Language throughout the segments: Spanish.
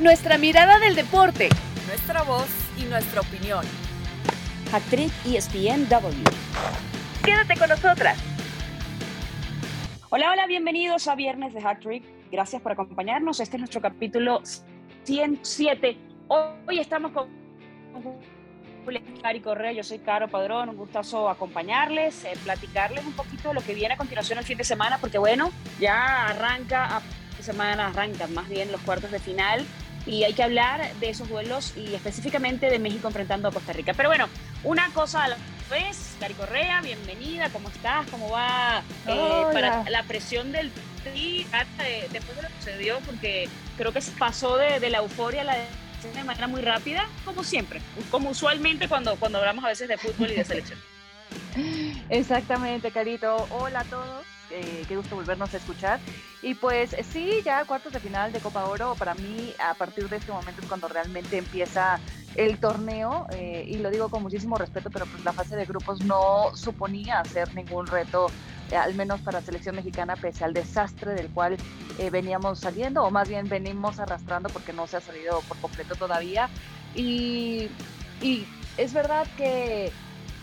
nuestra mirada del deporte, nuestra voz y nuestra opinión. Actriz ESPNW. Quédate con nosotras. Hola, hola, bienvenidos a Viernes de Hacktrick. Gracias por acompañarnos. Este es nuestro capítulo 107. Hoy estamos con Cari Correa, yo soy Caro Padrón, un gustazo acompañarles, eh, platicarles un poquito de lo que viene a continuación el fin de semana, porque bueno, ya arranca, a semana arrancan más bien los cuartos de final y hay que hablar de esos duelos y específicamente de México enfrentando a Costa Rica. Pero bueno, una cosa a la vez, Cari Correa, bienvenida, ¿cómo estás? ¿Cómo va eh, para la presión del tri después de lo que sucedió? Porque creo que pasó de, de la euforia a la de manera muy rápida, como siempre, como usualmente cuando, cuando hablamos a veces de fútbol y de selección. Exactamente, Carito. Hola a todos. Eh, qué gusto volvernos a escuchar. Y pues sí, ya cuartos de final de Copa Oro, para mí a partir de este momento es cuando realmente empieza el torneo, eh, y lo digo con muchísimo respeto, pero pues la fase de grupos no suponía hacer ningún reto, eh, al menos para la selección mexicana, pese al desastre del cual veníamos saliendo, o más bien venimos arrastrando porque no se ha salido por completo todavía. Y, y es verdad que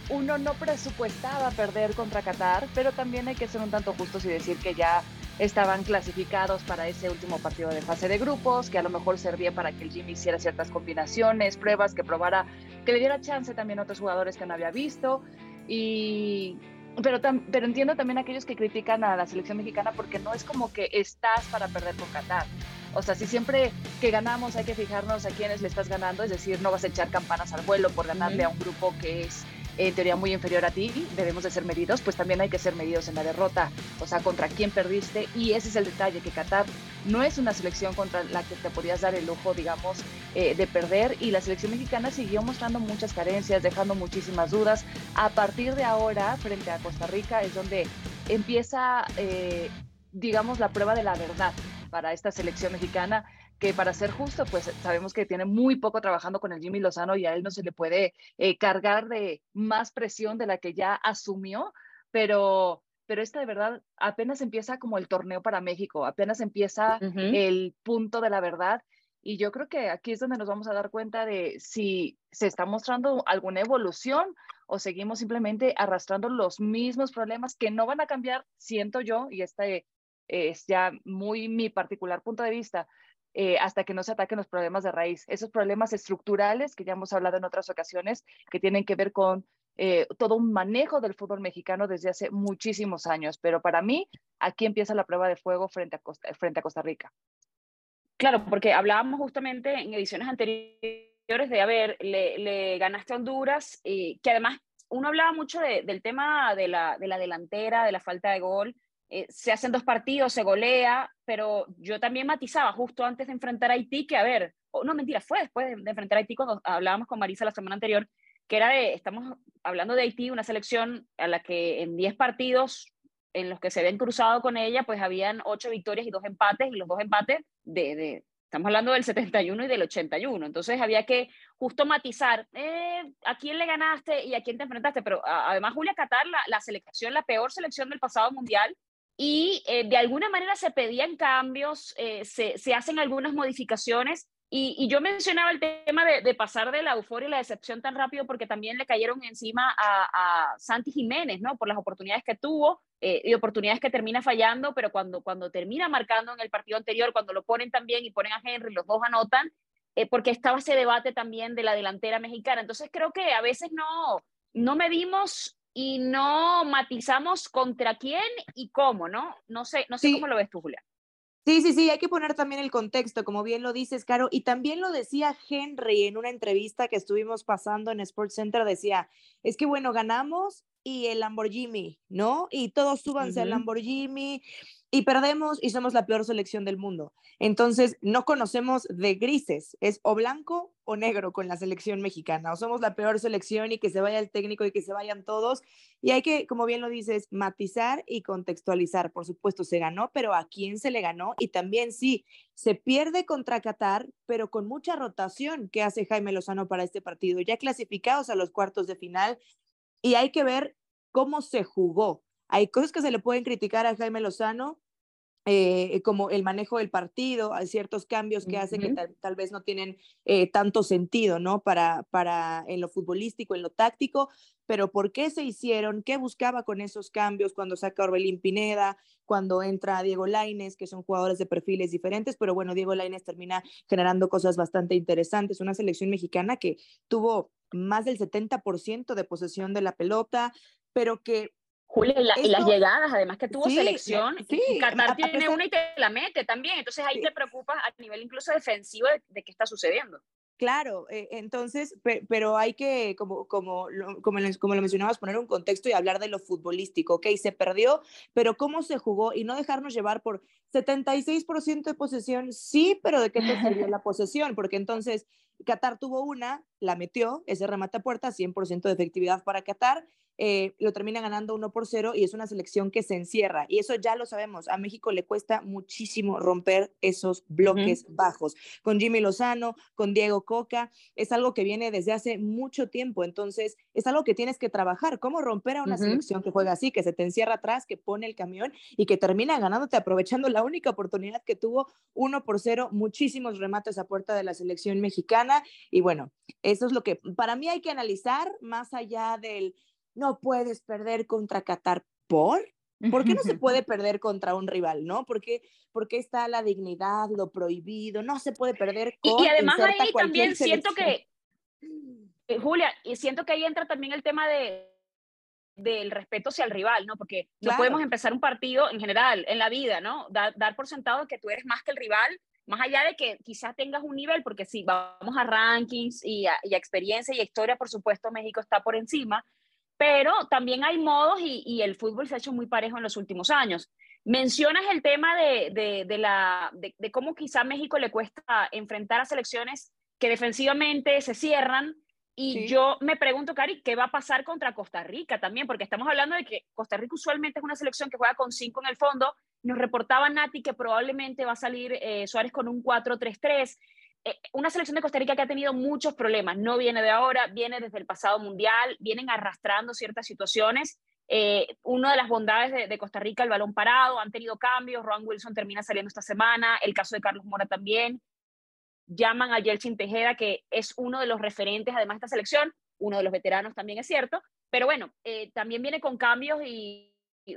uno no presupuestaba perder contra Qatar, pero también hay que ser un tanto justos y decir que ya estaban clasificados para ese último partido de fase de grupos, que a lo mejor servía para que el Jimmy hiciera ciertas combinaciones, pruebas, que probara, que le diera chance también a otros jugadores que no había visto. Y, pero, pero entiendo también a aquellos que critican a la selección mexicana porque no es como que estás para perder con Qatar. O sea, si siempre que ganamos hay que fijarnos a quiénes le estás ganando, es decir, no vas a echar campanas al vuelo por ganarle a un grupo que es en teoría muy inferior a ti, debemos de ser medidos, pues también hay que ser medidos en la derrota, o sea, contra quién perdiste, y ese es el detalle, que Qatar no es una selección contra la que te podías dar el lujo, digamos, eh, de perder, y la selección mexicana siguió mostrando muchas carencias, dejando muchísimas dudas. A partir de ahora, frente a Costa Rica, es donde empieza, eh, digamos, la prueba de la verdad para esta selección mexicana que para ser justo, pues sabemos que tiene muy poco trabajando con el Jimmy Lozano y a él no se le puede eh, cargar de más presión de la que ya asumió, pero, pero esta de verdad apenas empieza como el torneo para México, apenas empieza el punto de la verdad. Y yo creo que aquí es donde nos vamos a dar cuenta de si se está mostrando alguna evolución o seguimos simplemente arrastrando los mismos problemas que no van a cambiar, siento yo, y este es ya muy mi particular punto de vista, eh, hasta que no se ataquen los problemas de raíz, esos problemas estructurales que ya hemos hablado en otras ocasiones, que tienen que ver con eh, todo un manejo del fútbol mexicano desde hace muchísimos años. Pero para mí, aquí empieza la prueba de fuego frente a Costa, frente a Costa Rica. Claro, porque hablábamos justamente en ediciones anteriores de, a ver, le, ganaste a Honduras, y que además uno hablaba mucho del tema de la, de la delantera, de la falta de gol, eh, se hacen dos partidos, se golea, pero yo también matizaba justo antes de enfrentar a Haití que, a ver, no mentira, fue después de, enfrentar a Haití cuando hablábamos con Marisa la semana anterior, que era de, estamos hablando de Haití, una selección a la que en 10 partidos en los que se habían cruzado con ella, pues habían 8 victorias y 2 empates, y los dos empates de, de estamos hablando del 71 y del 81, entonces había que justo matizar eh, a quién le ganaste y a quién te enfrentaste, pero además Julia Qatar, la, la selección, la peor selección del pasado mundial, y eh, de alguna manera se pedían cambios, eh, se, se, hacen algunas modificaciones. Y, y yo mencionaba el tema de, de, pasar de la euforia y la decepción tan rápido porque también le cayeron encima a, a Santi Jiménez, ¿no? Por las oportunidades que tuvo eh, y oportunidades que termina fallando, pero cuando, cuando termina marcando en el partido anterior, cuando lo ponen también y ponen a Henry, los dos anotan, porque estaba ese debate también de la delantera mexicana. Entonces creo que a veces no, no medimos y no matizamos contra quién y cómo, ¿no? No sé, no sé cómo lo ves tú, Julia. Sí, sí, sí, hay que poner también el contexto, como bien lo dices, Caro, y también lo decía Henry en una entrevista que estuvimos pasando en Sports Center, decía, es que bueno, ganamos y el Lamborghini, ¿no? Y todos súbanse al Lamborghini y perdemos y somos la peor selección del mundo. Entonces, no conocemos de grises, es o blanco o negro con la selección mexicana, o somos la peor selección y que se vaya el técnico y que se vayan todos. Y hay que, como bien lo dices, matizar y contextualizar. Por supuesto, se ganó, pero ¿a quién se le ganó? Y también sí, se pierde contra Qatar, pero con mucha rotación que hace Jaime Lozano para este partido, ya clasificados a los cuartos de final. Y hay que ver cómo se jugó. Hay cosas que se le pueden criticar a Jaime Lozano, eh, como el manejo del partido, hay ciertos cambios que hacen que tal, vez no tienen eh, tanto sentido, ¿no? Para, para en lo futbolístico, en lo táctico, pero ¿por qué se hicieron? ¿Qué buscaba con esos cambios cuando saca Orbelín Pineda, cuando entra Diego Laines, que son jugadores de perfiles diferentes? Pero bueno, Diego Laines termina generando cosas bastante interesantes. Una selección mexicana que tuvo más del 70% de posesión de la pelota, pero que Julia, y, las llegadas, además que tuvo selección, sí, Qatar tiene una y te la mete también, entonces ahí te preocupas a nivel incluso defensivo de qué está sucediendo. Claro, eh, entonces, pero hay que, como, como, lo, como, como lo mencionabas, poner un contexto y hablar de lo futbolístico, ¿ok? Se perdió, pero ¿cómo se jugó? Y no dejarnos llevar por 76% de posesión, sí, pero ¿de qué te sirvió la posesión? Porque entonces Qatar tuvo una, la metió, ese remate a puerta, 100% de efectividad para Qatar, eh, lo termina ganando 1 por 0 y es una selección que se encierra. Y eso ya lo sabemos, a México le cuesta muchísimo romper esos bloques bajos. Con Jimmy Lozano, con Diego Coca, es algo que viene desde hace mucho tiempo. Entonces, es algo que tienes que trabajar. ¿Cómo romper a una selección que juega así, que se te encierra atrás, que pone el camión y que termina ganándote aprovechando la única oportunidad que tuvo 1 por 0, muchísimos remates a puerta de la selección mexicana. Y bueno, eso es lo que para mí hay que analizar más allá del no puedes perder contra Qatar por. ¿Por qué no se puede perder contra un rival, no? Porque porque está la dignidad, lo prohibido, no se puede perder con Y, además ahí también siento que eh, Julia, y siento que ahí entra también el tema de del respeto hacia el rival, ¿no? Porque no podemos empezar un partido en general, en la vida, ¿no? Dar, dar por sentado que tú eres más que el rival, más allá de que quizás tengas un nivel, porque si vamos a rankings y a, y a experiencia y a historia, por supuesto, México está por encima, pero también hay modos y, el fútbol se ha hecho muy parejo en los últimos años. Mencionas el tema de, la, de, cómo quizá a México le cuesta enfrentar a selecciones que defensivamente se cierran. Y yo me pregunto, Cari, ¿qué va a pasar contra Costa Rica también? Porque estamos hablando de que Costa Rica usualmente es una selección que juega con cinco en el fondo. Nos reportaba Nati que probablemente va a salir eh, Suárez con un 4-3-3. Eh, una selección de Costa Rica que ha tenido muchos problemas, no viene de ahora, viene desde el pasado mundial, vienen arrastrando ciertas situaciones. Eh, una de las bondades de, Costa Rica, el balón parado, han tenido cambios, Ron Wilson termina saliendo esta semana, el caso de Carlos Mora también. Llaman a Yeltsin Tejeda, que es uno de los referentes además de esta selección, uno de los veteranos también es cierto, pero bueno, eh, también viene con cambios y,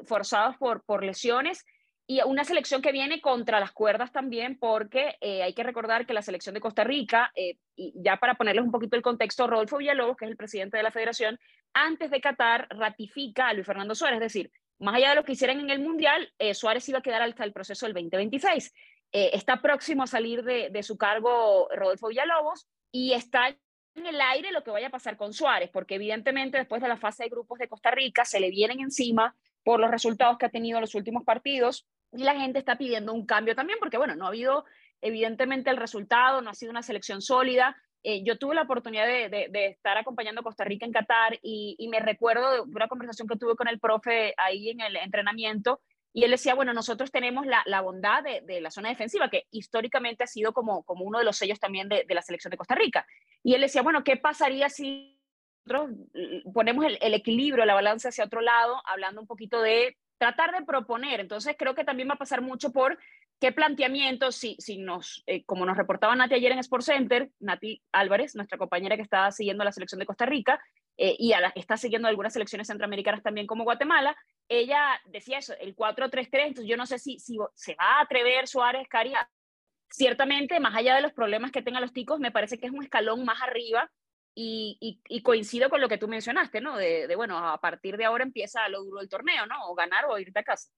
forzados por, por lesiones y una selección que viene contra las cuerdas también, porque eh, hay que recordar que la selección de Costa Rica, eh, y ya para ponerles un poquito el contexto, Rodolfo Villalobos, que es el presidente de la federación, antes de Qatar ratifica a Luis Fernando Suárez, es decir, más allá de lo que hicieran en el Mundial, eh, Suárez iba a quedar hasta el proceso del 2026. está próximo a salir de, de su cargo Rodolfo Villalobos y está en el aire lo que vaya a pasar con Suárez, porque evidentemente después de la fase de grupos de Costa Rica se le vienen encima por los resultados que ha tenido en los últimos partidos y la gente está pidiendo un cambio también, porque bueno, no ha habido evidentemente el resultado, no ha sido una selección sólida. Eh, yo tuve la oportunidad de, estar acompañando a Costa Rica en Qatar y, me recuerdo de una conversación que tuve con el profe ahí en el entrenamiento y él decía, bueno, nosotros tenemos la, bondad de, la zona defensiva, que históricamente ha sido como, uno de los sellos también de, la selección de Costa Rica. Y él decía, bueno, ¿qué pasaría si nosotros ponemos el, el equilibrio, la balanza hacia otro lado, hablando un poquito de tratar de proponer. Entonces creo que también va a pasar mucho por qué planteamientos, si, si nos, eh, como nos reportaba Nati ayer en Sport Center, Nati Álvarez, nuestra compañera que está siguiendo la selección de Costa Rica eh, y a la, está siguiendo algunas selecciones centroamericanas también como Guatemala, ella decía eso, el 4-3-3, entonces yo no sé si, si se va a atrever Suárez, Caria. Ciertamente, más allá de los problemas que tengan los ticos, me parece que es un escalón más arriba y, coincido con lo que tú mencionaste, ¿no? De, bueno, a partir de ahora empieza lo duro del torneo, ¿no? O ganar o irte a casa.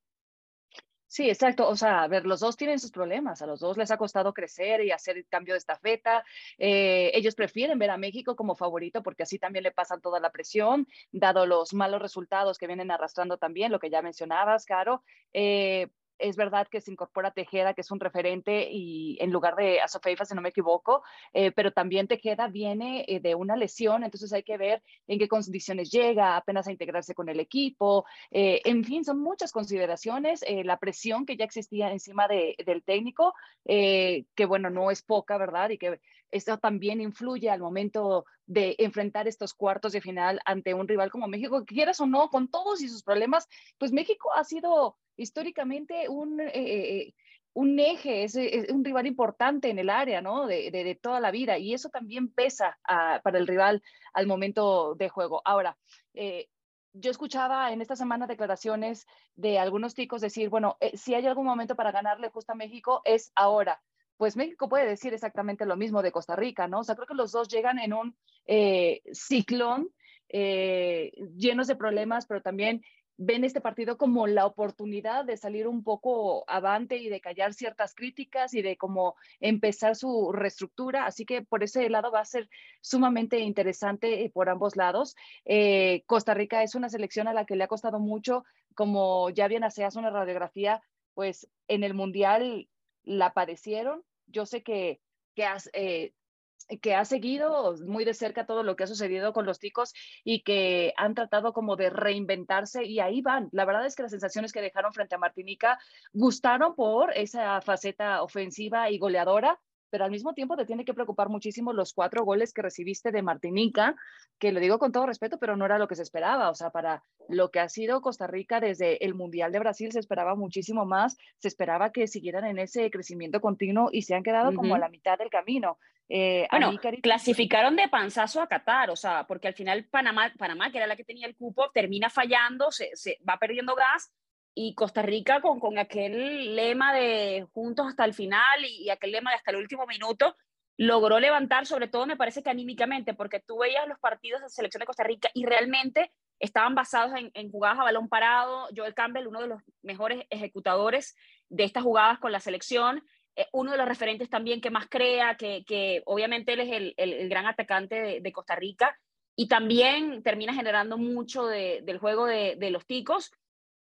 Sí, exacto. O sea, a ver, los dos tienen sus problemas. A los dos les ha costado crecer y hacer el cambio de estafeta. Eh, ellos prefieren ver a México como favorito porque así también le pasan toda la presión, dado los malos resultados que vienen arrastrando también, lo que ya mencionabas, Caro. Eh, es verdad que se incorpora Tejeda, que es un referente, y en lugar de Asofeifa, si no me equivoco, eh, pero también Tejeda viene eh, de una lesión, entonces hay que ver en qué condiciones llega, apenas a integrarse con el equipo, eh, en fin, son muchas consideraciones, la presión que ya existía encima de, del técnico, que bueno, no es poca, ¿verdad? Y que esto también influye al momento de enfrentar estos cuartos de final ante un rival como México, que quieras o no, con todos y sus problemas, pues México ha sido históricamente un, eh, eh, un eje, es, un rival importante en el área, ¿no? De, toda la vida. Y eso también pesa para el rival al momento de juego. Ahora, eh, yo escuchaba en esta semana declaraciones de algunos ticos decir, bueno, si hay algún momento para ganarle justo a México, es ahora pues México puede decir exactamente lo mismo de Costa Rica, ¿no? O sea, creo que los dos llegan en un ciclón llenos de problemas, pero también ven este partido como la oportunidad de salir un poco avante y de callar ciertas críticas y de como empezar su reestructura. Así que por ese lado va a ser sumamente interesante eh, por ambos lados. Eh, Costa Rica es una selección a la que le ha costado mucho, como ya bien hacías una radiografía, pues en el Mundial la padecieron. Yo sé que, que has, eh, que ha seguido muy de cerca todo lo que ha sucedido con los ticos y que han tratado como de reinventarse y ahí van. La verdad es que las sensaciones que dejaron frente a Martinica gustaron por esa faceta ofensiva y goleadora, pero al mismo tiempo te tiene que preocupar muchísimo los cuatro goles que recibiste de Martinica, que lo digo con todo respeto, pero no era lo que se esperaba. O sea, para lo que ha sido Costa Rica desde el Mundial de Brasil se esperaba muchísimo más, se esperaba que siguieran en ese crecimiento continuo y se han quedado como a la mitad del camino. Eh, bueno, clasificaron de panzazo a Qatar, o sea, porque al final Panamá, Panamá, que era la que tenía el cupo, termina fallando, se, se va perdiendo gas y Costa Rica con, con aquel lema de juntos hasta el final y, aquel lema de hasta el último minuto, logró levantar, sobre todo me parece que anímicamente, porque tú veías los partidos de selección de Costa Rica y realmente estaban basados en, jugadas a balón parado. Joel Campbell, uno de los mejores ejecutadores de estas jugadas con la selección, eh, uno de los referentes también que más crea, que, que obviamente él es el, el, gran atacante de, Costa Rica y también termina generando mucho del juego de, de los ticos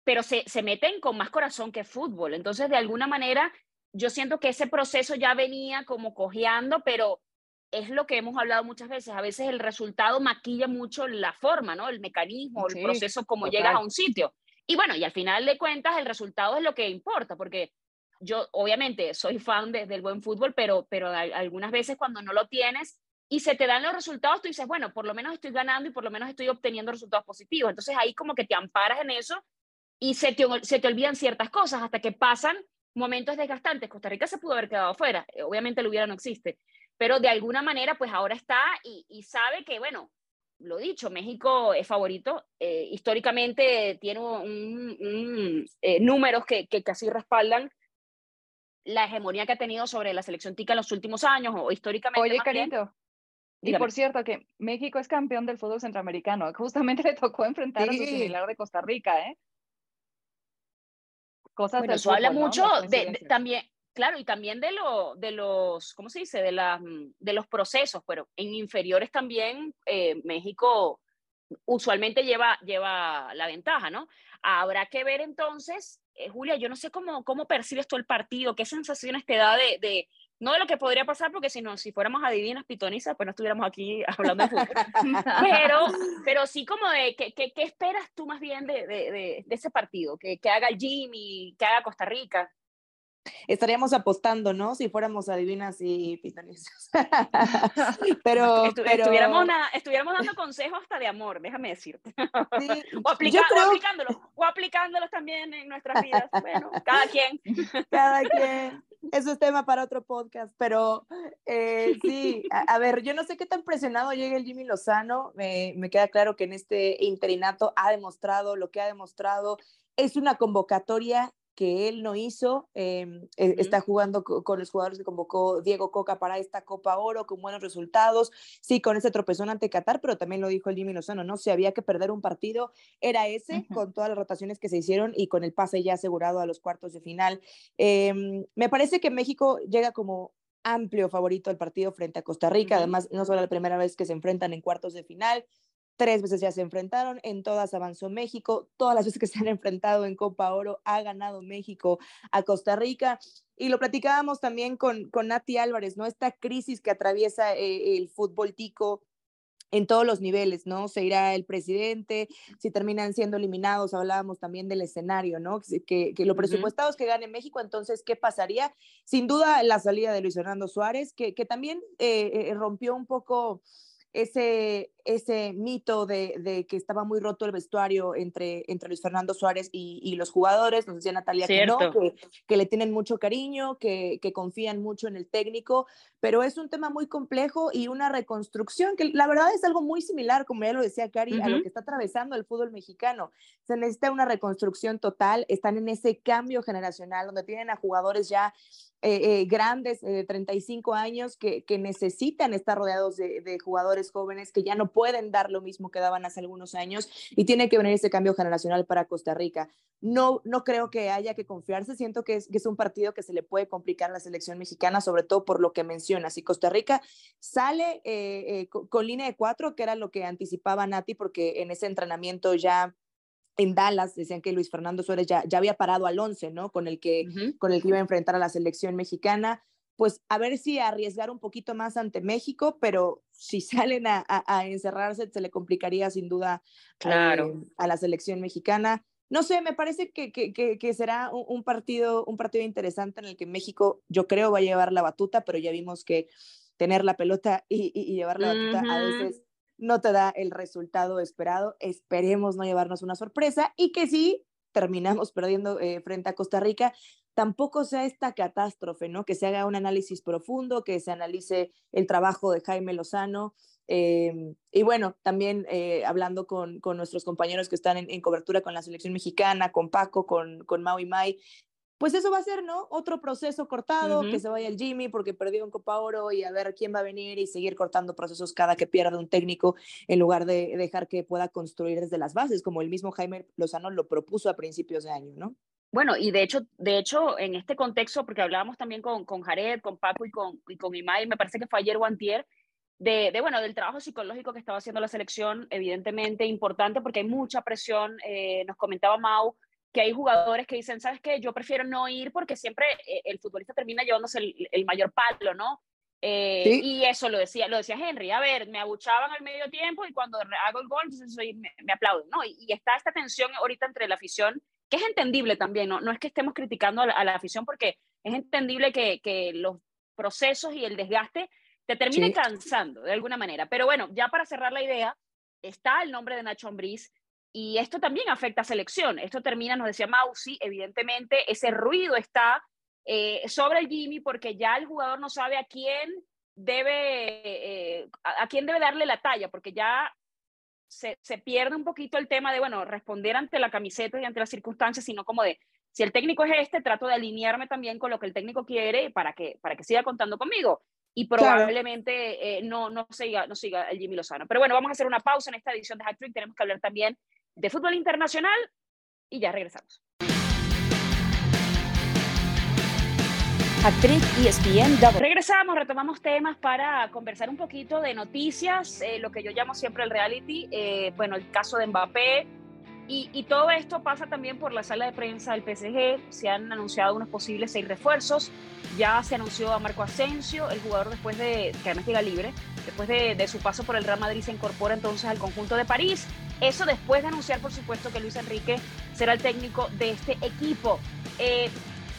pero se, se meten con más corazón que fútbol. Entonces, de alguna manera, yo siento que ese proceso ya venía como cojeando, pero es lo que hemos hablado muchas veces. A veces el resultado maquilla mucho la forma, ¿no? El mecanismo, el proceso, como llegas a un sitio. Y bueno, y al final de cuentas, el resultado es lo que importa, porque yo obviamente soy fan del buen fútbol, pero, pero algunas veces cuando no lo tienes y se te dan los resultados, tú dices, bueno, por lo menos estoy ganando y por lo menos estoy obteniendo resultados positivos. Entonces ahí como que te amparas en eso y se te, se te olvidan ciertas cosas hasta que pasan momentos desgastantes. Costa Rica se pudo haber quedado fuera, eh, obviamente lo hubiera no existe, pero de alguna manera pues ahora está y, y sabe que, bueno, lo dicho, México es favorito, eh, históricamente tiene un, eh, números que, que casi respaldan la hegemonía que ha tenido sobre la selección tica en los últimos años o históricamente. Oye, Carito, y por cierto, que México es campeón del fútbol centroamericano. Justamente le tocó enfrentar a su similar de Costa Rica, ¿eh? Cosas bueno, eso habla mucho de, también, claro, y también de, lo, de los, ¿cómo se dice? De, la, de los procesos, pero en inferiores también eh, México usualmente lleva, lleva la ventaja, ¿no? Habrá que ver entonces, eh, Julia, yo no sé cómo, cómo percibes tú el partido, qué sensaciones te da de, de no de lo que podría pasar, porque si no, si fuéramos adivinas pitonizas, pues no estuviéramos aquí hablando de fútbol. pero, pero sí como de, ¿qué, qué, esperas tú más bien de, de, de ese partido? ¿Que, ¿Que, haga Jimmy, que haga Costa Rica? Estaríamos apostando, ¿no? Si fuéramos adivinas y pitonizas. pero, Estuviéramos, estuviéramos, dando consejos hasta de amor, déjame decirte. o, aplica, aplicándolos, o aplicándolos también en nuestras vidas. Bueno, cada quien. Cada quien eso es tema para otro podcast, pero eh, sí, a, ver, yo no sé qué tan presionado llega el Jimmy Lozano, me queda claro que en este interinato ha demostrado lo que ha demostrado, es una convocatoria que él no hizo. Em, e, está jugando con los jugadores que convocó Diego Coca para esta Copa Oro con buenos resultados. Sí, con ese tropezón ante Qatar, pero también lo dijo el Jimmy Lozano, ¿no? Si había que perder un partido, era ese, con todas las rotaciones que se hicieron y con el pase ya asegurado a los cuartos de final. Em, me parece que México llega como amplio favorito al partido frente a Costa Rica. Además, no solo la primera vez que se enfrentan en cuartos de final, Tres veces ya se enfrentaron, en todas avanzó México, todas las veces que se han enfrentado en Copa Oro ha ganado México a Costa Rica. Y lo platicábamos también con, con Nati Álvarez, ¿no? Esta crisis que atraviesa eh, el fútbol tico en todos los niveles, ¿no? Se irá el presidente, si terminan siendo eliminados, hablábamos también del escenario, ¿no? Que, que lo presupuestado es que gane México, entonces, ¿qué pasaría? Sin duda, la salida de Luis Fernando Suárez, que, que también eh, eh, rompió un poco ese, ese mito de, que estaba muy roto el vestuario entre, entre Luis Fernando Suárez y, los jugadores. Nos decía Natalia que no, que, le tienen mucho cariño, que, confían mucho en el técnico, pero es un tema muy complejo y una reconstrucción que la verdad es algo muy similar, como ya lo decía Cari, a lo que está atravesando el fútbol mexicano. Se necesita una reconstrucción total, están en ese cambio generacional donde tienen a jugadores ya eh, eh, grandes de 35 años que, necesitan estar rodeados de, jugadores jóvenes que ya no pueden dar lo mismo que daban hace algunos años y tiene que venir ese cambio generacional para Costa Rica. No, no creo que haya que confiarse, siento que es, que es un partido que se le puede complicar a la selección mexicana, sobre todo por lo que mencionas. Si Costa Rica sale eh, con, con línea de cuatro, que era lo que anticipaba Nati, porque en ese entrenamiento ya en Dallas decían que Luis Fernando Suárez ya, ya había parado al 11, ¿no? Con el, que, con el que iba a enfrentar a la selección mexicana. Pues a ver si arriesgar un poquito más ante México, pero si salen a, a, encerrarse se le complicaría sin duda claro. Eh, a la selección mexicana. No sé, me parece que, que, que, será un, partido, un partido interesante en el que México, yo creo, va a llevar la batuta, pero ya vimos que tener la pelota y, y, llevar la batuta a veces no te da el resultado esperado. Esperemos no llevarnos una sorpresa y que si terminamos perdiendo eh, frente a Costa Rica, tampoco sea esta catástrofe, ¿no? Que se haga un análisis profundo, que se analice el trabajo de Jaime Lozano. Em, y bueno, también eh, hablando con, nuestros compañeros que están en, cobertura con la selección mexicana, con Paco, con, con Mau y Mai, pues eso va a ser, ¿no? Otro proceso cortado, que se vaya el Jimmy porque perdió en Copa Oro y a ver quién va a venir y seguir cortando procesos cada que pierda un técnico en lugar de dejar que pueda construir desde las bases, como el mismo Jaime Lozano lo propuso a principios de año, ¿no? Bueno, y de hecho, de hecho, en este contexto, porque hablábamos también con, con Jared, con Paco y con, y con Imai, me parece que fue ayer o antier, de, de, bueno, del trabajo psicológico que estaba haciendo la selección, evidentemente importante porque hay mucha presión, eh, nos comentaba Mau, que hay jugadores que dicen, ¿sabes qué? Yo prefiero no ir porque siempre eh, el futbolista termina llevándose el, mayor palo, ¿no? Eh, y eso lo decía, lo decía Henry, a ver, me abuchaban al medio tiempo y cuando hago el gol, entonces soy, me, me, aplauden, ¿no? Y, está esta tensión ahorita entre la afición, que es entendible también, ¿no? No es que estemos criticando a la, afición porque es entendible que, que, los procesos y el desgaste te terminen cansando de alguna manera. Pero bueno, ya para cerrar la idea, está el nombre de Nacho Ambriz, y esto también afecta a selección. Esto termina, nos decía Mausi, evidentemente ese ruido está eh, sobre el Jimmy porque ya el jugador no sabe a quién debe, eh, a, quién debe darle la talla, porque ya se, se, pierde un poquito el tema de, bueno, responder ante la camiseta y ante las circunstancias, sino como de, si el técnico es este, trato de alinearme también con lo que el técnico quiere para que, para que siga contando conmigo. Y probablemente eh, no, no, siga, no siga el Jimmy Lozano. Pero bueno, vamos a hacer una pausa en esta edición de Hat Trick. Tenemos que hablar también de fútbol internacional y ya regresamos. Actriz ESPN Regresamos, retomamos temas para conversar un poquito de noticias, eh, lo que yo llamo siempre el reality, eh, bueno, el caso de Mbappé, y, y, todo esto pasa también por la sala de prensa del PSG. Se han anunciado unos posibles seis refuerzos. Ya se anunció a Marco Asensio, el jugador después de, que además llega libre, después de, de, su paso por el Real Madrid se incorpora entonces al conjunto de París. Eso después de anunciar, por supuesto, que Luis Enrique será el técnico de este equipo. Eh,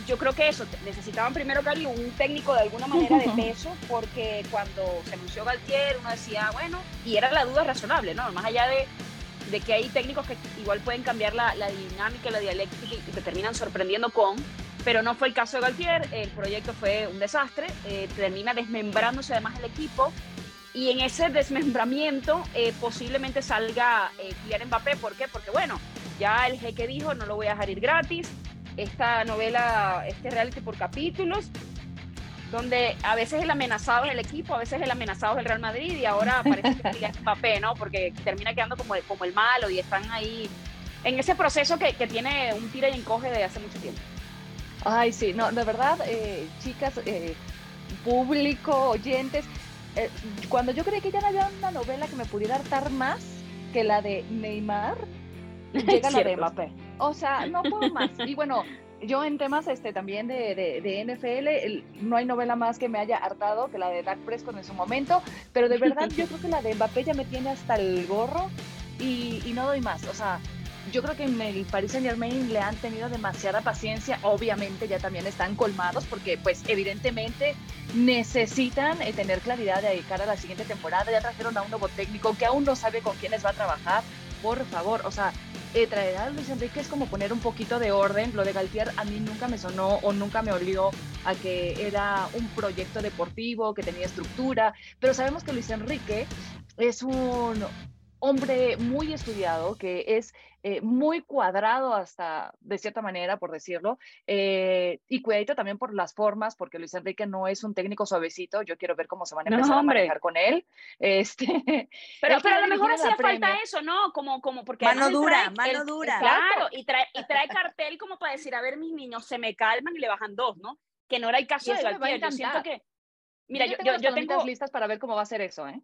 yo creo que eso, necesitaban primero, Cari, un técnico de alguna manera de peso, porque cuando se anunció Galtier, uno decía, bueno, y era la duda razonable, ¿no? Más allá de, de que hay técnicos que igual pueden cambiar la, la dinámica, la dialéctica y te terminan sorprendiendo con, pero no fue el caso de Galtier, el proyecto fue un desastre, eh, termina desmembrándose además el equipo, y en ese desmembramiento eh, posiblemente salga eh, Kylian Mbappé. ¿Por qué? Porque bueno, ya el jeque dijo, no lo voy a dejar ir gratis. Esta novela, este reality por capítulos, donde a veces el amenazado es el equipo, a veces el amenazado es el Real Madrid y ahora parece que Kylian Mbappé, ¿no? Porque termina quedando como, como el malo y están ahí en ese proceso que, que tiene un tira y encoge de hace mucho tiempo. Ay, sí, no, de verdad, eh, chicas, eh, público, oyentes, eh, cuando yo creí que ya no había una novela que me pudiera hartar más que la de Neymar, llega la de Mbappé. O sea, no puedo más. Y bueno, yo en temas este también de, de, NFL, no hay novela más que me haya hartado que la de Dak Prescott en su momento, pero de verdad yo creo que la de Mbappé ya me tiene hasta el gorro y, y no doy más. O sea, yo creo que en el Paris Saint Germain le han tenido demasiada paciencia. Obviamente ya también están colmados porque pues evidentemente necesitan eh, tener claridad de cara a la siguiente temporada. Ya trajeron a un nuevo técnico que aún no sabe con quiénes va a trabajar. Por favor, o sea, eh, traer a Luis Enrique es como poner un poquito de orden. Lo de Galtier a mí nunca me sonó o nunca me olió a que era un proyecto deportivo, que tenía estructura, pero sabemos que Luis Enrique es un hombre muy estudiado, que es eh, muy cuadrado hasta, de cierta manera, por decirlo, eh, y cuidadito también por las formas, porque Luis Enrique no es un técnico suavecito, yo quiero ver cómo se van a empezar a manejar con él. Este, pero, pero a lo mejor hacía falta eso, ¿no? Como, como porque mano dura, mano dura. Claro, y trae, y trae cartel como para decir, a ver, mis niños se me calman y le bajan dos, ¿no? Que no era el caso de Galtier, yo siento que... Mira, yo, yo, yo tengo listas para ver cómo va a ser eso, ¿eh?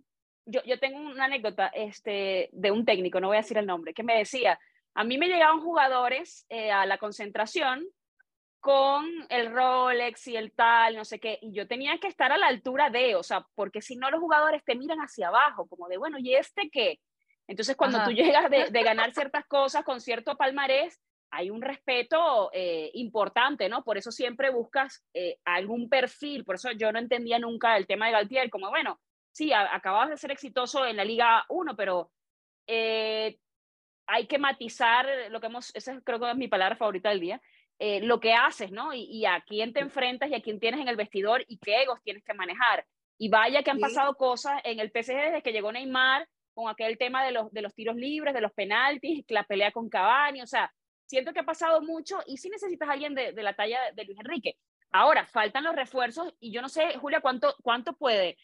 yo, yo tengo una anécdota este, de un técnico, no voy a decir el nombre, que me decía, a mí me llegaban jugadores eh, a la concentración con el Rolex y el tal, no sé qué, y yo tenía que estar a la altura de, o sea, porque si no los jugadores te miran hacia abajo, como de, bueno, ¿y este qué? Entonces, cuando tú llegas de, de, ganar ciertas cosas con cierto palmarés, hay un respeto eh, importante, ¿no? Por eso siempre buscas eh, algún perfil, por eso yo no entendía nunca el tema de Galtier, como, bueno, sí, acababas de ser exitoso en la Liga 1, pero eh, hay que matizar lo que hemos, esa creo que es mi palabra favorita del día, eh, lo que haces, ¿no? Y, a quién te enfrentas y a quién tienes en el vestidor y qué egos tienes que manejar. Y vaya que han pasado cosas en el PSG desde que llegó Neymar, con aquel tema de los, de los tiros libres, de los penaltis, la pelea con Cavani, o sea, siento que ha pasado mucho y sí necesitas a alguien de, de la talla de Luis Enrique. Ahora, faltan los refuerzos y yo no sé, Julia, cuánto, cuánto puede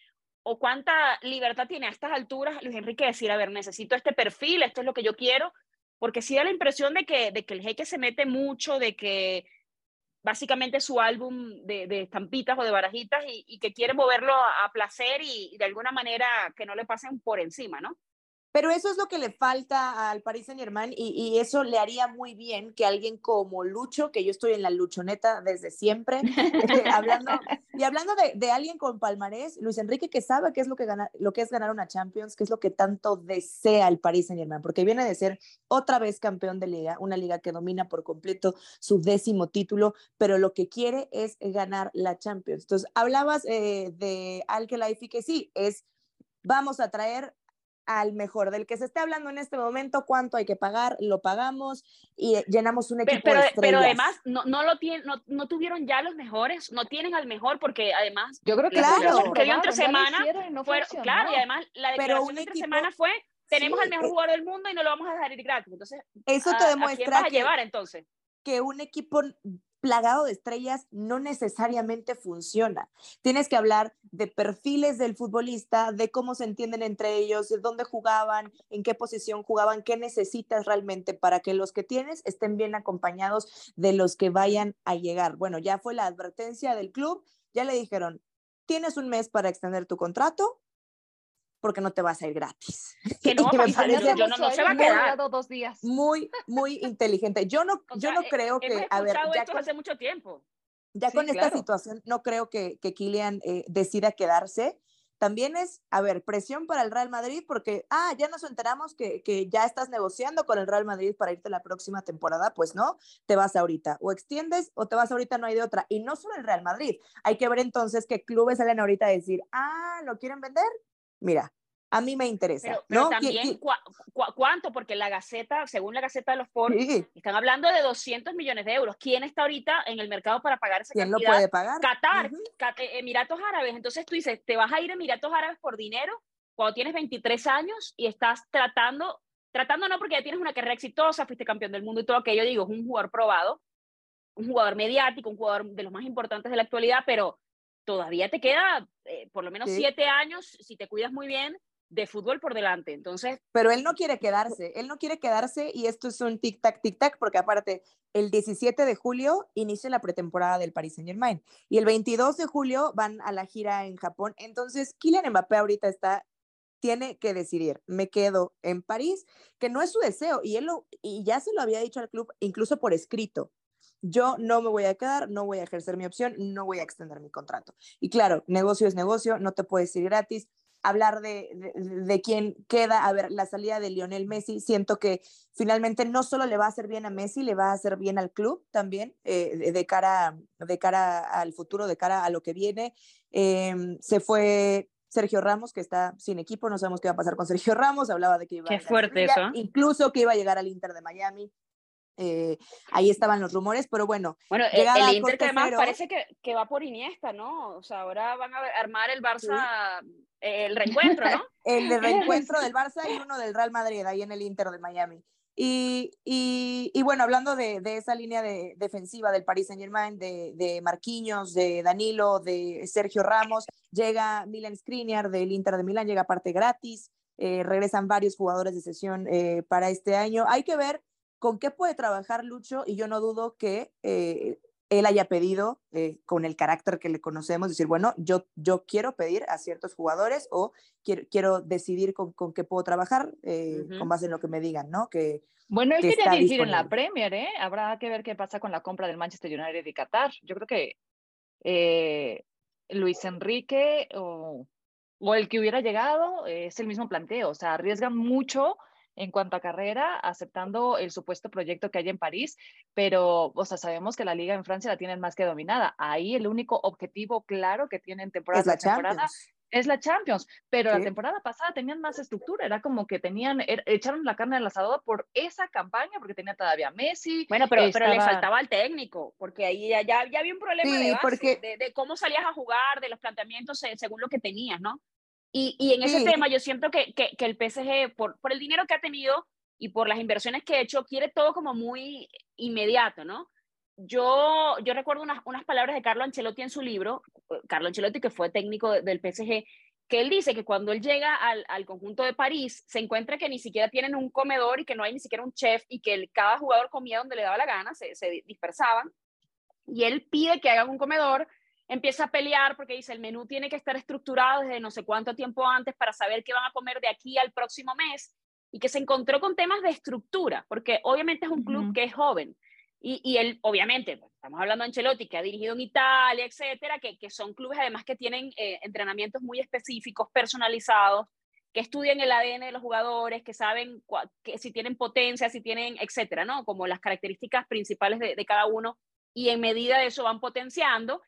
o cuánta libertad tiene a estas alturas Luis Enrique decir, a ver, necesito este perfil, esto es lo que yo quiero, porque sí da la impresión de que, de que el jeque se mete mucho, de que básicamente su álbum de, de estampitas o de barajitas y, que quiere moverlo a, placer y, y, de alguna manera que no le pasen por encima, ¿no? Pero eso es lo que le falta al Paris Saint Germain y, y, eso le haría muy bien que alguien como Lucho, que yo estoy en la luchoneta desde siempre, eh, hablando, y hablando de, de, alguien con palmarés, Luis Enrique que sabe qué es lo que, gana, lo que es ganar una Champions, qué es lo que tanto desea el Paris Saint Germain, porque viene de ser otra vez campeón de liga, una liga que domina por completo su décimo título, pero lo que quiere es ganar la Champions. Entonces, hablabas eh, de Al Khelaifi que sí, es vamos a traer al mejor, del que se esté hablando en este momento, cuánto hay que pagar, lo pagamos y llenamos un equipo pero, de Pero además, no, no lo tienen, no, no, tuvieron ya los mejores, no tienen al mejor, porque además... Yo creo que claro, que dio entre semana, no fueron, claro, y además la declaración de entre semana fue, tenemos sí, al mejor eh jugador del mundo y no lo vamos a dejar ir gratis. Entonces, eso te demuestra ¿a quién vas a llevar entonces? que un equipo plagado de estrellas no necesariamente funciona. Tienes que hablar de perfiles del futbolista, de cómo se entienden entre ellos, de dónde jugaban, en qué posición jugaban, qué necesitas realmente para que los que tienes estén bien acompañados de los que vayan a llegar. Bueno, ya fue la advertencia del club, ya le dijeron, tienes un mes para extender tu contrato, porque no te vas a ir gratis. Que no, que me parece, yo no, no se va a quedar dos días. Muy, muy inteligente. Yo no, o yo sea, no creo que, a ver, ya con, hace mucho tiempo. Ya sí, con claro. esta situación, no creo que, que Kylian eh, decida quedarse. También es, a ver, presión para el Real Madrid porque, ah, ya nos enteramos que, que ya estás negociando con el Real Madrid para irte la próxima temporada, pues no, te vas ahorita, o extiendes o te vas ahorita, no hay de otra. Y no solo el Real Madrid, hay que ver entonces qué clubes salen ahorita a decir, ah, ¿lo quieren vender? Mira, a mí me interesa. Pero, pero ¿no? también, ¿Cu cu ¿cuánto? Porque la Gaceta, según la Gaceta de los sí. están hablando de 200 millones de euros. ¿Quién está ahorita en el mercado para pagar esa ¿Quién cantidad? lo puede pagar? Qatar, uh -huh. Emiratos Árabes. Entonces tú dices, ¿te vas a ir a Emiratos Árabes por dinero cuando tienes 23 años y estás tratando, tratando no porque ya tienes una carrera exitosa, fuiste campeón del mundo y todo aquello, digo, es un jugador probado, un jugador mediático, un jugador de los más importantes de la actualidad, pero todavía te queda eh, por lo menos sí. siete años, si te cuidas muy bien, de fútbol por delante. Entonces. Pero él no quiere quedarse, él no quiere quedarse y esto es un tic-tac, tic-tac, porque aparte, el 17 de julio inicia la pretemporada del Paris Saint Germain y el 22 de julio van a la gira en Japón. Entonces, Kylian Mbappé ahorita está tiene que decidir, me quedo en París, que no es su deseo, y él lo, y ya se lo había dicho al club, incluso por escrito, yo no me voy a quedar, no voy a ejercer mi opción, no voy a extender mi contrato. Y claro, negocio es negocio, no te puedes ir gratis, hablar de, de, quién queda. A ver, la salida de Lionel Messi, siento que finalmente no solo le va a hacer bien a Messi, le va a hacer bien al club también, eh, de, cara, de cara al futuro, de cara a lo que viene. Em, se fue Sergio Ramos, que está sin equipo, no sabemos qué va a pasar con Sergio Ramos, hablaba de que iba Qué fuerte eso. incluso que iba a llegar al Inter de Miami. Eh, ahí estaban los rumores, pero bueno. Bueno, el, Inter que además parece que, que, va por Iniesta, ¿no? O sea, ahora van a armar el Barça, el reencuentro, ¿no? el reencuentro del Barça y uno del Real Madrid, ahí en el Inter de Miami. Y, y, y bueno, hablando de, de, esa línea de, defensiva del Paris Saint Germain, de, de, Marquinhos, de Danilo, de Sergio Ramos, llega Milan Skriniar del Inter de Milán, llega parte gratis, eh, regresan varios jugadores de sesión eh, para este año. Hay que ver con qué puede trabajar Lucho y yo no dudo que eh, él haya pedido eh, con el carácter que le conocemos, decir, bueno, yo, yo quiero pedir a ciertos jugadores o quiero, quiero decidir con, con qué puedo trabajar eh, con base en lo que me digan, ¿no? Que, bueno, él quería dirigir en la Premier, ¿eh? Habrá que ver qué pasa con la compra del Manchester United y Qatar. Yo creo que Luis Enrique o, o, el que hubiera llegado es el mismo planteo, o sea, arriesgan mucho en cuanto a carrera, aceptando el supuesto proyecto que hay en París, pero, o sea, sabemos que la liga en Francia la tienen más que dominada. Ahí el único objetivo claro que tienen temporada es la temporada es la Champions, pero la temporada pasada tenían más estructura, era como que tenían, er, echaron la carne al asador por esa campaña, porque tenía todavía Messi. Bueno, pero, pero le faltaba al técnico, porque ahí ya, ya, había un problema de, base, de, cómo salías a jugar, de los planteamientos según lo que tenías, ¿no? Y, y en ese tema yo siento que, que, que, el PSG, por, por el dinero que ha tenido y por las inversiones que ha hecho, quiere todo como muy inmediato, ¿no? Yo, yo recuerdo unas, unas palabras de Carlo Ancelotti en su libro, Carlo Ancelotti que fue técnico del PSG, que él dice que cuando él llega al, al, conjunto de París, se encuentra que ni siquiera tienen un comedor y que no hay ni siquiera un chef y que el, cada jugador comía donde le daba la gana, se, se dispersaban. Y él pide que hagan un comedor empieza a pelear porque dice el menú tiene que estar estructurado desde no sé cuánto tiempo antes para saber qué van a comer de aquí al próximo mes y que se encontró con temas de estructura, porque obviamente es un club que es joven. Y, y él, obviamente, pues, estamos hablando de Ancelotti, que ha dirigido en Italia, etcétera, que, que son clubes además que tienen eh, entrenamientos muy específicos, personalizados, que estudian el ADN de los jugadores, que saben que si tienen potencia, si tienen, etcétera, ¿no? Como las características principales de, de cada uno, y en medida de eso van potenciando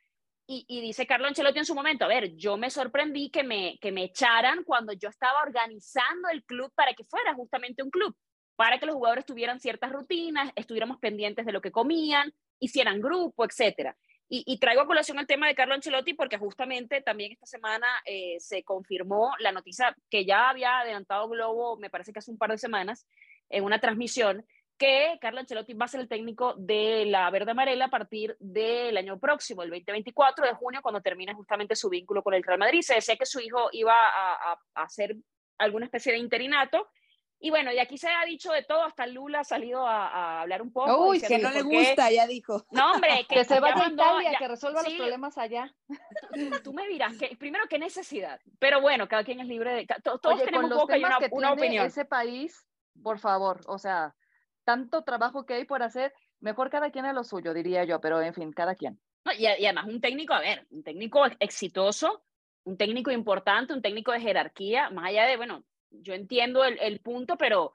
y, dice Carlo Ancelotti en su momento, a ver, yo me sorprendí que me, que me echaran cuando yo estaba organizando el club para que fuera justamente un club, para que los jugadores tuvieran ciertas rutinas, estuviéramos pendientes de lo que comían, hicieran grupo, etc. Y, traigo a colación el tema de Carlo Ancelotti porque justamente también esta semana eh, se confirmó la noticia que ya había adelantado Globo, me parece que hace un par de semanas, en una transmisión, que Carlo Ancelotti va a ser el técnico de la Verde Amarela a partir del año próximo, el 2024 de junio, cuando termine justamente su vínculo con el Real Madrid. Se decía que su hijo iba a, hacer alguna especie de interinato. Y bueno, y aquí se ha dicho de todo, hasta Lula ha salido a, hablar un poco. Uy, que no le gusta, ya dijo. No, hombre, que, se vaya a Italia, que resuelva los problemas allá. Tú, me dirás, que, primero, qué necesidad. Pero bueno, cada quien es libre de... Todos tenemos un poco y una, una opinión. ese país, por favor, o sea, tanto trabajo que hay por hacer, mejor cada quien a lo suyo, diría yo, pero en fin, cada quien. y, además un técnico, a ver, un técnico exitoso, un técnico importante, un técnico de jerarquía, más allá de, bueno, yo entiendo el, el punto, pero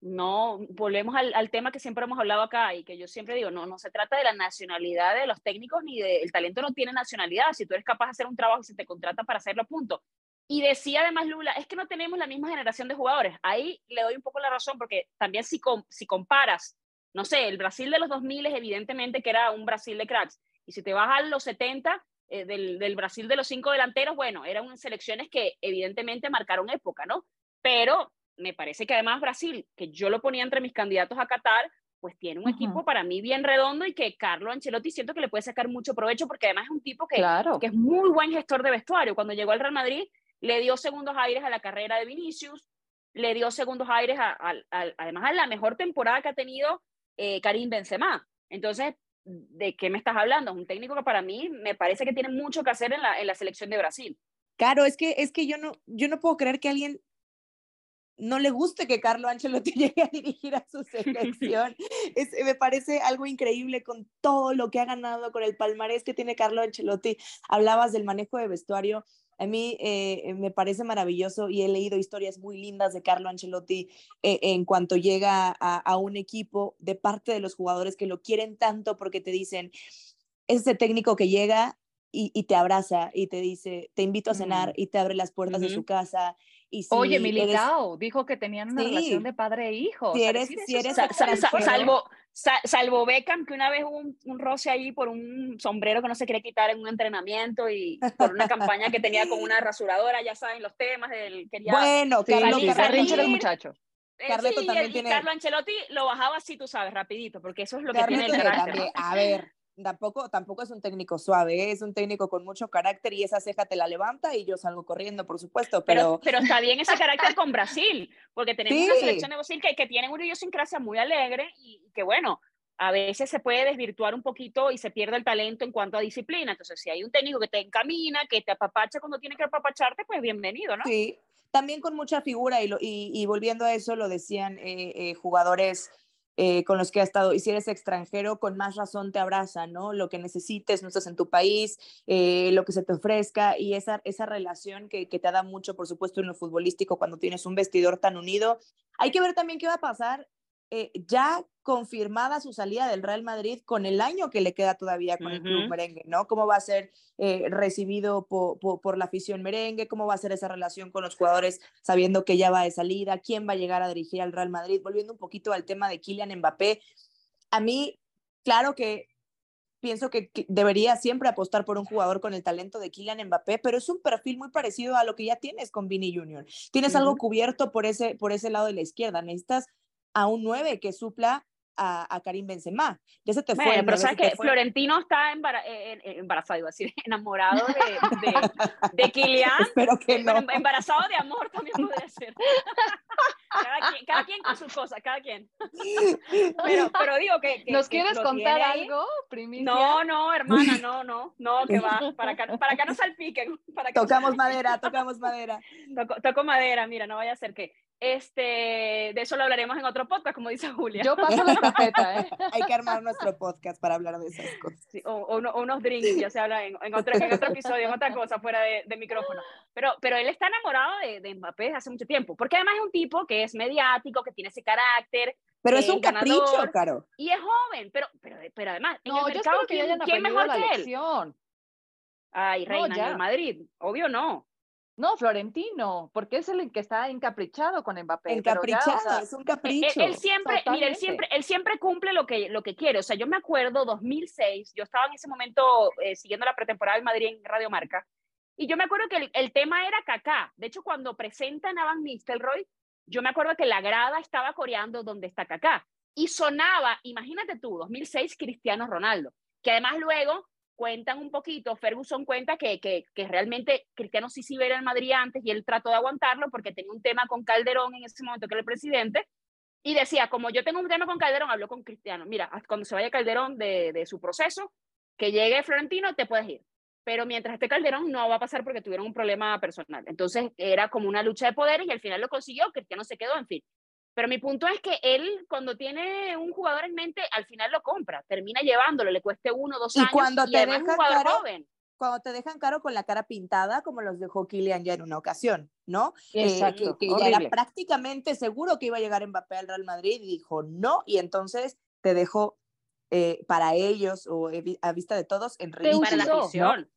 no, volvemos al, al, tema que siempre hemos hablado acá y que yo siempre digo, no, no se trata de la nacionalidad de los técnicos ni del el talento no tiene nacionalidad, si tú eres capaz de hacer un trabajo y se te contrata para hacerlo, punto. Y decía además Lula, es que no tenemos la misma generación de jugadores. Ahí le doy un poco la razón porque también si, si comparas, no sé, el Brasil de los 2000 es evidentemente que era un Brasil de cracks. Y si te vas a los 70, eh, del, del, Brasil de los cinco delanteros, bueno, eran selecciones que evidentemente marcaron época, ¿no? Pero me parece que además Brasil, que yo lo ponía entre mis candidatos a Qatar, pues tiene un equipo para mí bien redondo y que Carlo Ancelotti siento que le puede sacar mucho provecho porque además es un tipo que, que es muy buen gestor de vestuario. Cuando llegó al Real Madrid, le dio segundos aires a la carrera de Vinicius, le dio segundos aires a, además a la mejor temporada que ha tenido eh, Karim Benzema. Entonces, ¿de qué me estás hablando? Es un técnico que para mí me parece que tiene mucho que hacer en la, en la selección de Brasil. Claro, es que, es que yo, no, yo no puedo creer que alguien no le guste que Carlo Ancelotti llegue a dirigir a su selección. es, me parece algo increíble con todo lo que ha ganado, con el palmarés que tiene Carlo Ancelotti. Hablabas del manejo de vestuario. A mí eh, me parece maravilloso y he leído historias muy lindas de Carlo Ancelotti eh, en cuanto llega a, a, un equipo de parte de los jugadores que lo quieren tanto porque te dicen, ese técnico que llega y, y te abraza y te dice, te invito a cenar y te abre las puertas uh -huh. de su casa y si Oye, Militao eres... dijo que tenían una sí. relación de padre e hijo. Si eres, si eres sa sa sa salvo, salvo Beckham, que una vez hubo un, un, roce ahí por un sombrero que no se quería quitar en un entrenamiento y por una campaña que tenía con una rasuradora, ya saben los temas del... Quería bueno, sí, Carlos, el muchacho. Eh, sí, también y, tiene... Carlo Ancelotti lo bajaba así, tú sabes, rapidito, porque eso es lo que tiene el carácter. También, a ver, tampoco, tampoco es un técnico suave, ¿eh? es un técnico con mucho carácter y esa ceja te la levanta y yo salgo corriendo, por supuesto. Pero, pero, pero está bien ese carácter con Brasil, porque tenemos sí. una selección de Brasil que, que tiene una idiosincrasia muy alegre y que, bueno, a veces se puede desvirtuar un poquito y se pierde el talento en cuanto a disciplina. Entonces, si hay un técnico que te encamina, que te apapacha cuando tiene que apapacharte, pues bienvenido, ¿no? Sí, también con mucha figura y, lo, y, y volviendo a eso, lo decían eh, eh, jugadores eh, con los que ha estado. Y si eres extranjero, con más razón te abraza, ¿no? Lo que necesites, no estás en tu país, eh, lo que se te ofrezca y esa, esa relación que, que, te da mucho, por supuesto, en lo futbolístico cuando tienes un vestidor tan unido. Hay que ver también qué va a pasar. Eh, ya confirmada su salida del Real Madrid con el año que le queda todavía con uh -huh. el club merengue, ¿no? ¿Cómo va a ser eh, recibido por, por, por, la afición merengue? ¿Cómo va a ser esa relación con los jugadores sabiendo que ya va de salida? ¿Quién va a llegar a dirigir al Real Madrid? Volviendo un poquito al tema de Kylian Mbappé, a mí, claro que pienso que debería siempre apostar por un jugador con el talento de Kylian Mbappé, pero es un perfil muy parecido a lo que ya tienes con Vini Jr. Tienes uh -huh. algo cubierto por ese, por ese lado de la izquierda. Necesitas a un 9 que supla a, a, Karim Benzema. Ya se te bueno, fue. Pero sabes que Florentino está embara eh, embarazado, iba a decir, enamorado de, de, de Kylian. Espero que no. Embarazado de amor también podría ser. cada, quien, cada quien con sus cosas, cada quien. Pero, pero digo que... que ¿Nos que quieres contar algo, primicia? No, no, hermana, no, no, no, que va, para acá, para acá no salpiquen. Para tocamos no madera, tocamos madera. Toco, toco madera, mira, no vaya a ser que este, de eso lo hablaremos en otro podcast, como dice Julia. Yo paso la tapeta, ¿eh? Hay que armar nuestro podcast para hablar de esas cosas. Sí, o, o, o, unos drinks, ya se habla en, en, otro, en otro episodio, en otra cosa, fuera de, de micrófono. Pero, pero él está enamorado de, de, Mbappé desde hace mucho tiempo, porque además es un tipo que es mediático, que tiene ese carácter. Pero es un ganador, capricho, Caro. Y es joven, pero, pero, pero además, no, en el mercado, ¿quién, ¿quién mejor que él? Lección. Ay, reina, no, en el Madrid, obvio no. No, Florentino, porque es el que está encaprichado con Mbappé. Encaprichado, ya, o sea, es un capricho. Él, él siempre, Totalmente. mira, él siempre, él siempre cumple lo que, lo que quiere. O sea, yo me acuerdo 2006, yo estaba en ese momento eh, siguiendo la pretemporada del Madrid en Radio Marca, y yo me acuerdo que el, el tema era Kaká. De hecho, cuando presentan a Van Nistelrooy, yo me acuerdo que la grada estaba coreando donde está Kaká. Y sonaba, imagínate tú, 2006 Cristiano Ronaldo, que además luego cuentan un poquito, Ferguson cuenta que, que, que realmente Cristiano sí sí iba al Madrid antes y él trató de aguantarlo porque tenía un tema con Calderón en ese momento, que era el presidente, y decía, como yo tengo un tema con Calderón, habló con Cristiano, mira, cuando se vaya Calderón de, de su proceso, que llegue Florentino, te puedes ir. Pero mientras esté Calderón no va a pasar porque tuvieron un problema personal. Entonces era como una lucha de poderes y al final lo consiguió, Cristiano se quedó, en fin. Pero mi punto es que él, cuando tiene un jugador en mente, al final lo compra, termina llevándolo, le cueste uno dos y años. Cuando y te además dejan un jugador caro, joven. Cuando te dejan caro con la cara pintada, como los dejó Kylian ya en una ocasión, ¿no? Exacto, eh, que, que ya era prácticamente seguro que iba a llegar Mbappé al Real Madrid y dijo no, y entonces te dejó eh, para ellos o a vista de todos en ridículo. Para la afición. ¿no?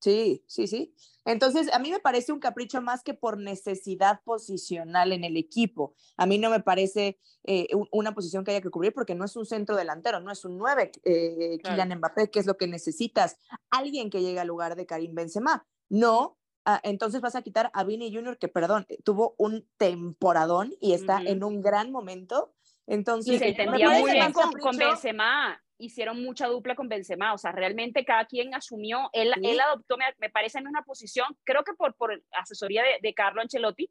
Sí, sí, sí. Entonces, a mí me parece un capricho más que por necesidad posicional en el equipo. A mí no me parece eh, una posición que haya que cubrir porque no es un centro delantero, no es un 9, eh, claro. Kylian Mbappé, que es lo que necesitas. Alguien que llegue al lugar de Karim Benzema. No, ah, entonces vas a quitar a Vini Jr., que, perdón, tuvo un temporadón y está uh -huh. en un gran momento. Entonces, y se entendía muy bien con, con Benzema hicieron mucha dupla con Benzema, o sea, realmente cada quien asumió, él, sí. él adoptó, me, me, parece, en una posición, creo que por, por asesoría de, de Carlo Ancelotti,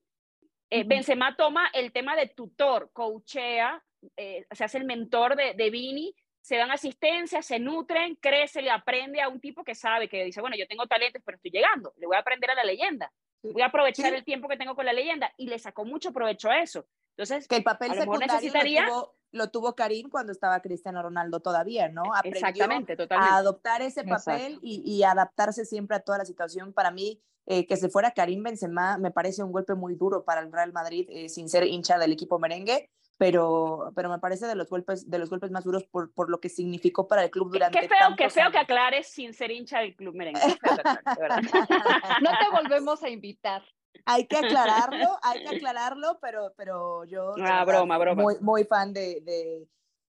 eh, uh -huh. Benzema toma el tema de tutor, coachea, eh, se hace el mentor de, de Vini, se dan asistencia, se nutren, crece, le aprende a un tipo que sabe, que dice, bueno, yo tengo talentos, pero estoy llegando, le voy a aprender a la leyenda. voy a aprovechar el tiempo que tengo con la leyenda y le sacó mucho provecho a eso. Entonces, que el papel a lo mejor secundario necesitaría- lo, tuvo, lo tuvo Karim cuando estaba Cristiano Ronaldo todavía, ¿no? Aprendió exactamente, a totalmente. adoptar ese papel y, y adaptarse siempre a toda la situación. Para mí, eh, que se fuera Karim Benzema me parece un golpe muy duro para el Real Madrid, eh, sin ser hincha del equipo merengue, pero, pero me parece de los golpes, de los golpes más duros por, por lo que significó para el club durante Qué feo, qué feo que aclares sin ser hincha del club merengue. No te volvemos a invitar. Hay que aclararlo, hay que aclararlo, pero, pero yo Ah, broma, broma. Muy, muy fan de, de,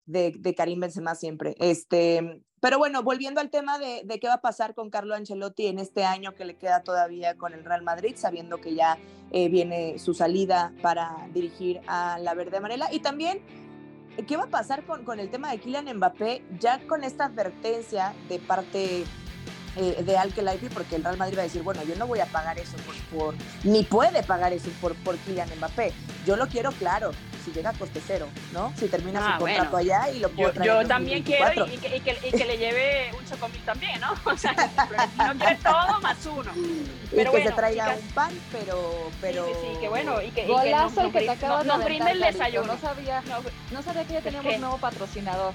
de, de Karim Benzema siempre. Este, pero bueno, volviendo al tema de, de qué va a pasar con Carlo Ancelotti en este año que le queda todavía con el Real Madrid, sabiendo que ya eh, viene su salida para dirigir a la verde amarela. Y también, ¿qué va a pasar con, con el tema de Kylian Mbappé? Ya con esta advertencia de parte eh, de Al Khelaifi, porque el Real Madrid va a decir, bueno, yo no voy a pagar eso por, por ni puede pagar eso por, por Kylian Mbappé. Yo lo quiero claro, si llega a coste cero, ¿no? Si termina Ah, su contrato bueno. allá y lo puedo Yo, traer en yo también 2024. quiero y, y que, y que- y que le lleve un chocomil también, ¿no? O sea, no quiere todo más uno. Y Pero que bueno, se traiga chicas, un pan, pero... pero... Sí, sí, sí, que bueno. Y que, y que Golazo nos, el que te nos, acabas nos, de brinde el desayuno. No sabía, No, no sabía que ya teníamos qué? nuevo patrocinador.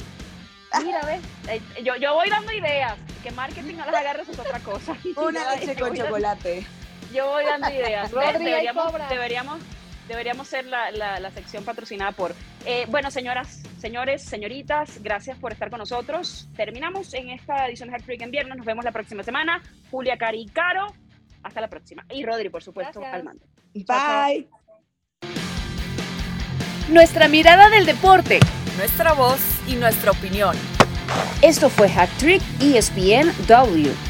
Mira, ves, eh, yo, yo voy dando ideas. Que marketing no las agarres es otra cosa. Una leche con dando- chocolate. Yo voy dando ideas. deberíamos, deberíamos, deberíamos ser la, la, la sección patrocinada por. Eh, bueno, señoras, señores, señoritas, gracias por estar con nosotros. Terminamos en esta edición de Hack Freak en viernes. Nos vemos la próxima semana. Julia Cari y Caro. Hasta la próxima. Y Rodri, por supuesto, Gracias. al mando. Bye. Nuestra mirada del deporte. Nuestra voz y nuestra opinión. Esto fue Hack Trick ESPN W.